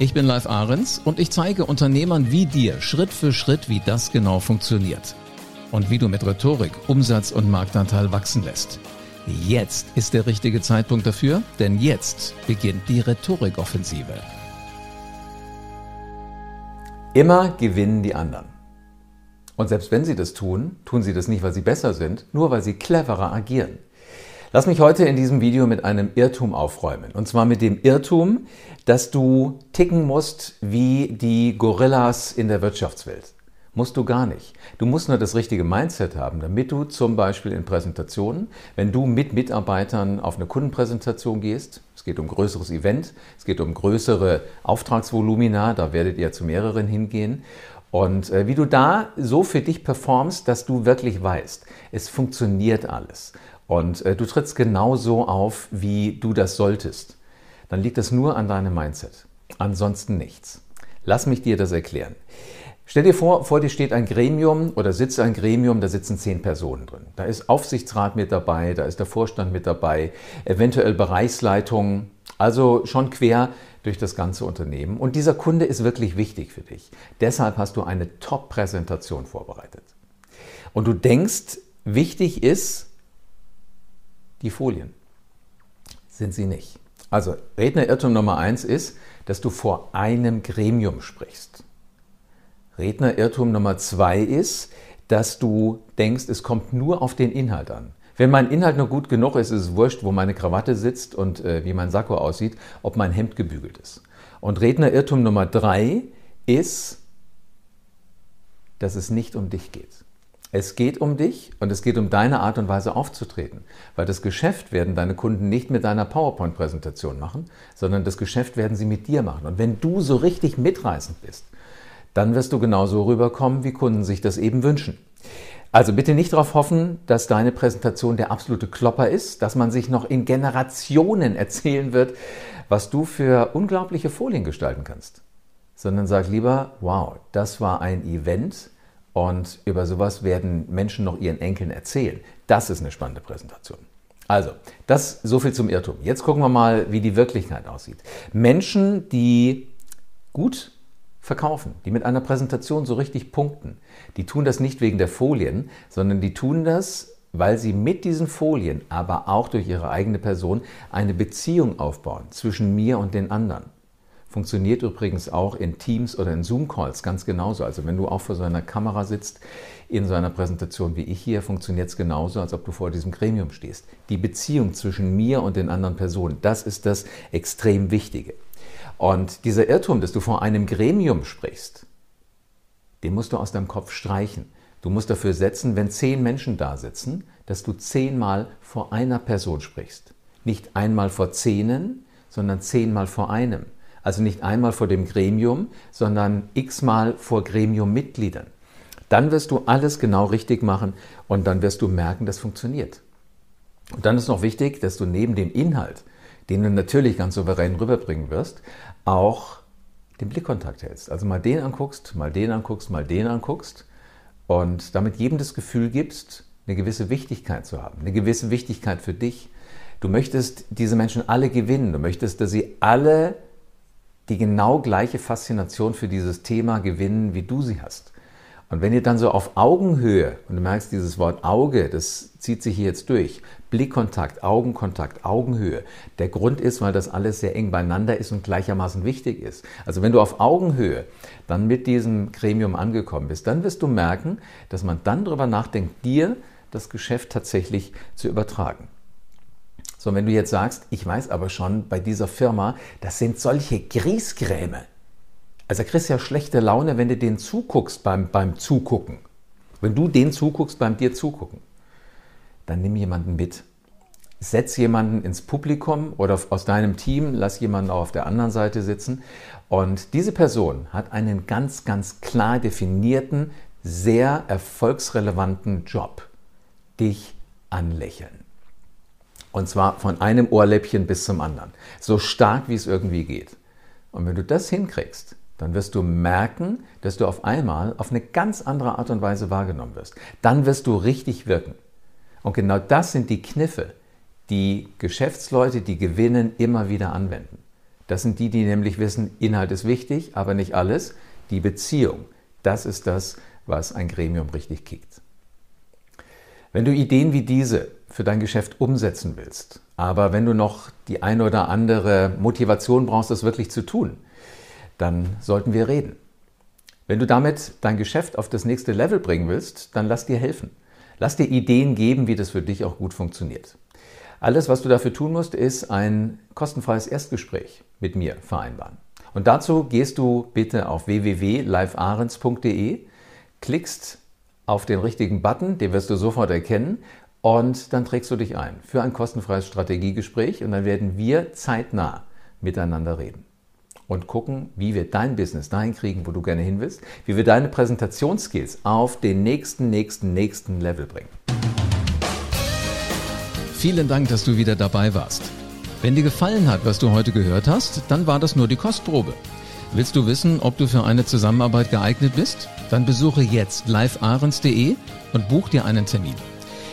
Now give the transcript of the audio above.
Ich bin Live Ahrens und ich zeige Unternehmern wie dir Schritt für Schritt, wie das genau funktioniert. Und wie du mit Rhetorik Umsatz und Marktanteil wachsen lässt. Jetzt ist der richtige Zeitpunkt dafür, denn jetzt beginnt die Rhetorikoffensive. Immer gewinnen die anderen. Und selbst wenn sie das tun, tun sie das nicht, weil sie besser sind, nur weil sie cleverer agieren. Lass mich heute in diesem Video mit einem Irrtum aufräumen. Und zwar mit dem Irrtum, dass du ticken musst wie die Gorillas in der Wirtschaftswelt. Musst du gar nicht. Du musst nur das richtige Mindset haben, damit du zum Beispiel in Präsentationen, wenn du mit Mitarbeitern auf eine Kundenpräsentation gehst, es geht um größeres Event, es geht um größere Auftragsvolumina, da werdet ihr zu mehreren hingehen. Und äh, wie du da so für dich performst, dass du wirklich weißt, es funktioniert alles. Und äh, du trittst genauso auf, wie du das solltest. Dann liegt das nur an deinem Mindset. Ansonsten nichts. Lass mich dir das erklären. Stell dir vor, vor dir steht ein Gremium oder sitzt ein Gremium, da sitzen zehn Personen drin. Da ist Aufsichtsrat mit dabei, da ist der Vorstand mit dabei, eventuell Bereichsleitung, also schon quer durch das ganze Unternehmen. Und dieser Kunde ist wirklich wichtig für dich. Deshalb hast du eine Top-Präsentation vorbereitet. Und du denkst, wichtig ist, die Folien. Sind sie nicht. Also Rednerirrtum Nummer eins ist, dass du vor einem Gremium sprichst. Rednerirrtum Nummer zwei ist, dass du denkst, es kommt nur auf den Inhalt an. Wenn mein Inhalt nur gut genug ist, ist es wurscht, wo meine Krawatte sitzt und äh, wie mein Sakko aussieht, ob mein Hemd gebügelt ist. Und Rednerirrtum Nummer drei ist, dass es nicht um dich geht. Es geht um dich und es geht um deine Art und Weise aufzutreten. Weil das Geschäft werden deine Kunden nicht mit deiner PowerPoint-Präsentation machen, sondern das Geschäft werden sie mit dir machen. Und wenn du so richtig mitreißend bist, dann wirst du genauso rüberkommen, wie Kunden sich das eben wünschen. Also bitte nicht darauf hoffen, dass deine Präsentation der absolute Klopper ist, dass man sich noch in Generationen erzählen wird, was du für unglaubliche Folien gestalten kannst. Sondern sag lieber, wow, das war ein Event, und über sowas werden Menschen noch ihren Enkeln erzählen. Das ist eine spannende Präsentation. Also, das so viel zum Irrtum. Jetzt gucken wir mal, wie die Wirklichkeit aussieht. Menschen, die gut verkaufen, die mit einer Präsentation so richtig punkten, die tun das nicht wegen der Folien, sondern die tun das, weil sie mit diesen Folien, aber auch durch ihre eigene Person eine Beziehung aufbauen zwischen mir und den anderen. Funktioniert übrigens auch in Teams oder in Zoom-Calls ganz genauso. Also wenn du auch vor so einer Kamera sitzt, in so einer Präsentation wie ich hier, funktioniert es genauso, als ob du vor diesem Gremium stehst. Die Beziehung zwischen mir und den anderen Personen, das ist das extrem Wichtige. Und dieser Irrtum, dass du vor einem Gremium sprichst, den musst du aus deinem Kopf streichen. Du musst dafür setzen, wenn zehn Menschen da sitzen, dass du zehnmal vor einer Person sprichst. Nicht einmal vor zehnen, sondern zehnmal vor einem. Also nicht einmal vor dem Gremium, sondern x-mal vor Gremiummitgliedern. Dann wirst du alles genau richtig machen und dann wirst du merken, das funktioniert. Und dann ist noch wichtig, dass du neben dem Inhalt, den du natürlich ganz souverän rüberbringen wirst, auch den Blickkontakt hältst. Also mal den anguckst, mal den anguckst, mal den anguckst und damit jedem das Gefühl gibst, eine gewisse Wichtigkeit zu haben, eine gewisse Wichtigkeit für dich. Du möchtest diese Menschen alle gewinnen, du möchtest, dass sie alle die genau gleiche Faszination für dieses Thema gewinnen, wie du sie hast. Und wenn ihr dann so auf Augenhöhe, und du merkst dieses Wort Auge, das zieht sich hier jetzt durch, Blickkontakt, Augenkontakt, Augenhöhe. Der Grund ist, weil das alles sehr eng beieinander ist und gleichermaßen wichtig ist. Also wenn du auf Augenhöhe dann mit diesem Gremium angekommen bist, dann wirst du merken, dass man dann darüber nachdenkt, dir das Geschäft tatsächlich zu übertragen. So, wenn du jetzt sagst, ich weiß aber schon bei dieser Firma, das sind solche Griesgräme. Also kriegst du ja schlechte Laune, wenn du denen zuguckst beim, beim Zugucken. Wenn du denen zuguckst beim dir zugucken, dann nimm jemanden mit. setz jemanden ins Publikum oder aus deinem Team, lass jemanden auch auf der anderen Seite sitzen. Und diese Person hat einen ganz, ganz klar definierten, sehr erfolgsrelevanten Job. Dich anlächeln. Und zwar von einem Ohrläppchen bis zum anderen. So stark, wie es irgendwie geht. Und wenn du das hinkriegst, dann wirst du merken, dass du auf einmal auf eine ganz andere Art und Weise wahrgenommen wirst. Dann wirst du richtig wirken. Und genau das sind die Kniffe, die Geschäftsleute, die gewinnen, immer wieder anwenden. Das sind die, die nämlich wissen, Inhalt ist wichtig, aber nicht alles. Die Beziehung, das ist das, was ein Gremium richtig kickt. Wenn du Ideen wie diese für dein Geschäft umsetzen willst, aber wenn du noch die ein oder andere Motivation brauchst, das wirklich zu tun, dann sollten wir reden. Wenn du damit dein Geschäft auf das nächste Level bringen willst, dann lass dir helfen. Lass dir Ideen geben, wie das für dich auch gut funktioniert. Alles, was du dafür tun musst, ist ein kostenfreies Erstgespräch mit mir vereinbaren. Und dazu gehst du bitte auf www.livearens.de, klickst auf den richtigen Button, den wirst du sofort erkennen, und dann trägst du dich ein für ein kostenfreies Strategiegespräch und dann werden wir zeitnah miteinander reden und gucken, wie wir dein Business dahin kriegen, wo du gerne hin willst, wie wir deine Präsentationsskills auf den nächsten, nächsten, nächsten Level bringen. Vielen Dank, dass du wieder dabei warst. Wenn dir gefallen hat, was du heute gehört hast, dann war das nur die Kostprobe. Willst du wissen, ob du für eine Zusammenarbeit geeignet bist? Dann besuche jetzt livearens.de und buch dir einen Termin.